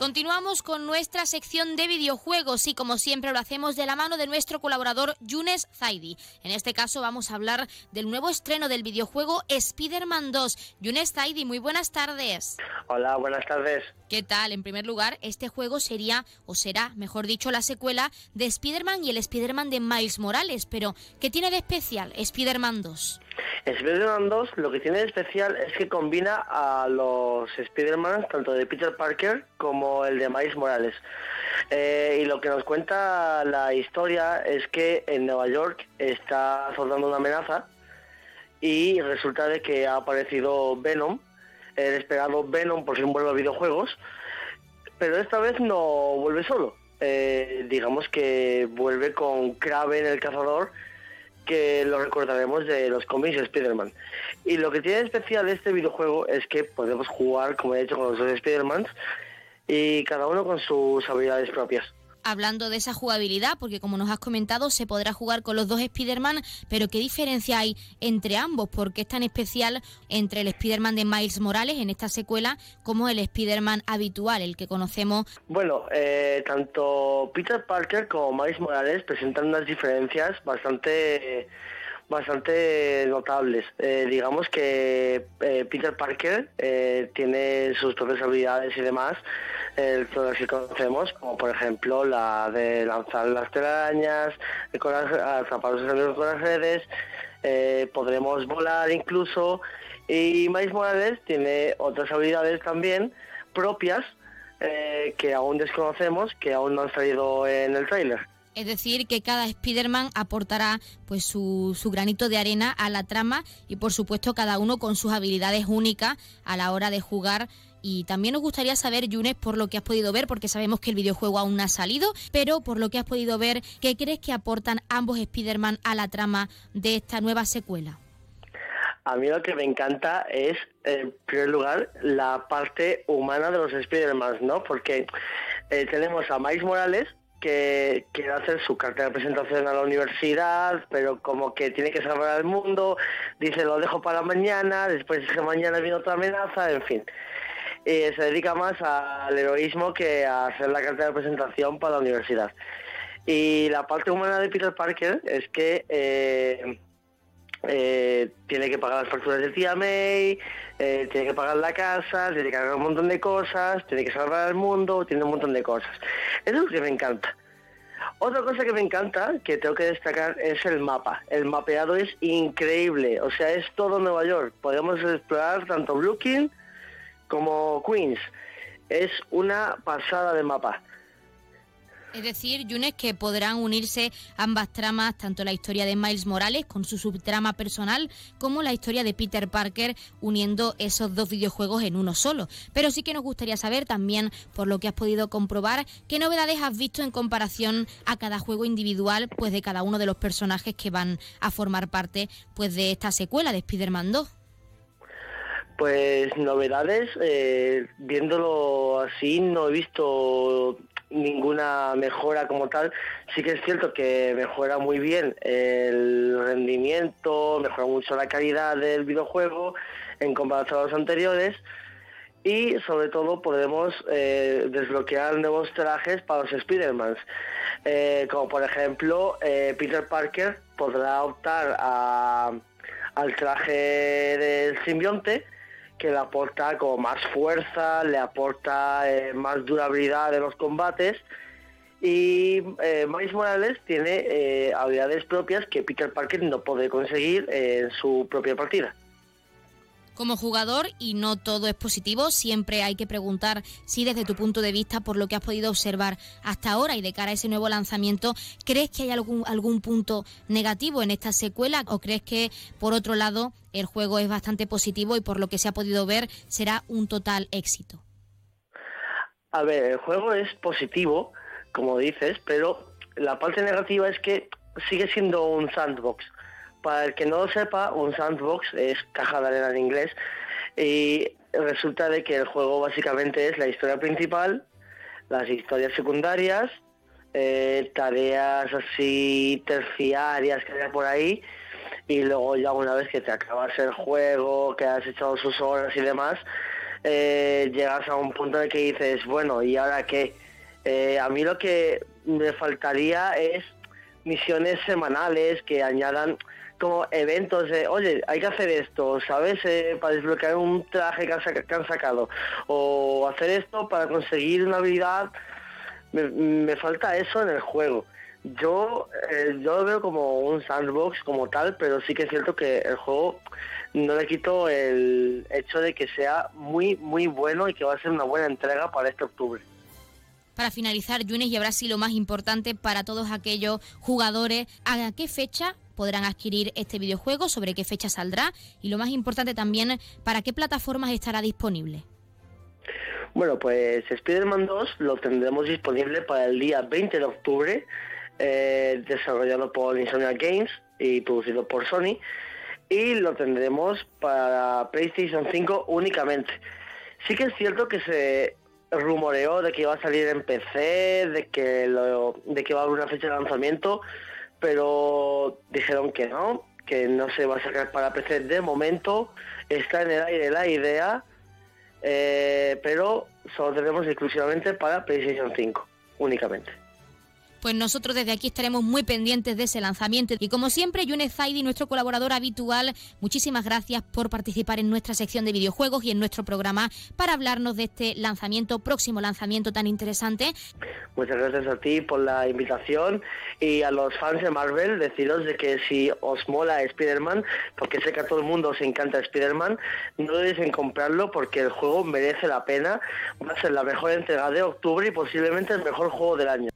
Continuamos con nuestra sección de videojuegos y como siempre lo hacemos de la mano de nuestro colaborador Yunes Zaidi. En este caso vamos a hablar del nuevo estreno del videojuego Spider-Man 2. Yunes Zaidi, muy buenas tardes. Hola, buenas tardes. ¿Qué tal? En primer lugar, este juego sería, o será, mejor dicho, la secuela de Spider-Man y el Spider-Man de Miles Morales. Pero, ¿qué tiene de especial Spider-Man 2? Spider-Man 2 lo que tiene de especial es que combina a los Spider-Man, tanto de Peter Parker como el de Miles Morales. Eh, y lo que nos cuenta la historia es que en Nueva York está azotando una amenaza y resulta de que ha aparecido Venom, el esperado Venom por fin vuelve a videojuegos, pero esta vez no vuelve solo. Eh, digamos que vuelve con Kraven el cazador que lo recordaremos de los cómics de Spider-Man. Y lo que tiene de especial este videojuego es que podemos jugar, como he dicho, con los dos Spider-Mans y cada uno con sus habilidades propias hablando de esa jugabilidad, porque como nos has comentado, se podrá jugar con los dos Spider-Man, pero ¿qué diferencia hay entre ambos? ¿Por qué es tan especial entre el Spider-Man de Miles Morales en esta secuela como el Spider-Man habitual, el que conocemos? Bueno, eh, tanto Peter Parker como Miles Morales presentan unas diferencias bastante bastante notables. Eh, digamos que eh, Peter Parker eh, tiene sus propias habilidades y demás, todas que conocemos, como por ejemplo la de lanzar las telarañas, con las, atraparlos con las redes, podremos volar incluso, y Miles Morales tiene otras habilidades también propias que aún desconocemos, que aún no han salido en el tráiler. Es decir, que cada Spider-Man aportará pues su, su, granito de arena a la trama y por supuesto cada uno con sus habilidades únicas a la hora de jugar. Y también nos gustaría saber, Yunes, por lo que has podido ver, porque sabemos que el videojuego aún no ha salido, pero por lo que has podido ver, ¿qué crees que aportan ambos Spider-Man a la trama de esta nueva secuela? A mí lo que me encanta es, en primer lugar, la parte humana de los Spider-Man, ¿no? Porque eh, tenemos a Miles Morales, que quiere hacer su carta de presentación a la universidad, pero como que tiene que salvar al mundo, dice lo dejo para mañana, después que mañana viene otra amenaza, en fin. Y se dedica más al heroísmo que a hacer la carta de presentación para la universidad. Y la parte humana de Peter Parker es que eh, eh, tiene que pagar las facturas de tía May, eh, tiene que pagar la casa, tiene que hacer un montón de cosas, tiene que salvar al mundo, tiene un montón de cosas. Eso es lo que me encanta. Otra cosa que me encanta, que tengo que destacar, es el mapa. El mapeado es increíble, o sea, es todo Nueva York. Podemos explorar tanto Brooklyn como Queens. Es una pasada de mapa. Es decir, Yunes, que podrán unirse ambas tramas, tanto la historia de Miles Morales con su subtrama personal, como la historia de Peter Parker, uniendo esos dos videojuegos en uno solo. Pero sí que nos gustaría saber también, por lo que has podido comprobar, qué novedades has visto en comparación a cada juego individual, pues de cada uno de los personajes que van a formar parte pues de esta secuela de Spider-Man 2. Pues novedades, eh, viéndolo así, no he visto ninguna mejora como tal. Sí que es cierto que mejora muy bien el rendimiento, mejora mucho la calidad del videojuego en comparación a los anteriores y sobre todo podemos eh, desbloquear nuevos trajes para los Spider-Man. Eh, como por ejemplo, eh, Peter Parker podrá optar al traje del simbionte que le aporta como más fuerza, le aporta eh, más durabilidad en los combates. Y eh, Miles Morales tiene eh, habilidades propias que Peter Parker no puede conseguir en su propia partida como jugador y no todo es positivo. Siempre hay que preguntar si desde tu punto de vista, por lo que has podido observar hasta ahora y de cara a ese nuevo lanzamiento, ¿crees que hay algún, algún punto negativo en esta secuela o crees que, por otro lado, el juego es bastante positivo y por lo que se ha podido ver será un total éxito? A ver, el juego es positivo, como dices, pero la parte negativa es que sigue siendo un sandbox. Para el que no lo sepa, un sandbox es caja de arena en inglés y resulta de que el juego básicamente es la historia principal, las historias secundarias, eh, tareas así terciarias que hay por ahí y luego ya una vez que te acabas el juego, que has echado sus horas y demás, eh, llegas a un punto en el que dices, bueno, ¿y ahora qué? Eh, a mí lo que me faltaría es misiones semanales que añadan como eventos de, oye, hay que hacer esto, ¿sabes? Eh, para desbloquear un traje que han, sacado. O hacer esto para conseguir una habilidad. Me, falta eso en el juego. Yo, eh, yo lo veo como un sandbox como tal, pero sí que es cierto que el juego no le quito el hecho de que sea muy, muy bueno y que va a ser una buena entrega para este octubre. Para finalizar, Yunes, y sí lo más importante para todos aquellos jugadores, ¿a qué fecha podrán adquirir este videojuego? ¿Sobre qué fecha saldrá? Y lo más importante también, ¿para qué plataformas estará disponible? Bueno, pues Spider-Man 2 lo tendremos disponible para el día 20 de octubre, eh, desarrollado por Insomnia Games y producido por Sony, y lo tendremos para PlayStation 5 únicamente. Sí que es cierto que se rumoreó de que iba a salir en PC, de que, de que va a haber una fecha de lanzamiento, pero dijeron que no, que no se va a sacar para PC de momento. Está en el aire la idea, eh, pero solo tenemos exclusivamente para PlayStation 5, únicamente pues nosotros desde aquí estaremos muy pendientes de ese lanzamiento. Y como siempre, Yunes Zaidi, nuestro colaborador habitual, muchísimas gracias por participar en nuestra sección de videojuegos y en nuestro programa para hablarnos de este lanzamiento, próximo lanzamiento tan interesante. Muchas gracias a ti por la invitación y a los fans de Marvel deciros de que si os mola Spider-Man, porque sé que a todo el mundo os encanta Spider-Man, no dudéis en comprarlo porque el juego merece la pena. Va a ser la mejor entrega de octubre y posiblemente el mejor juego del año.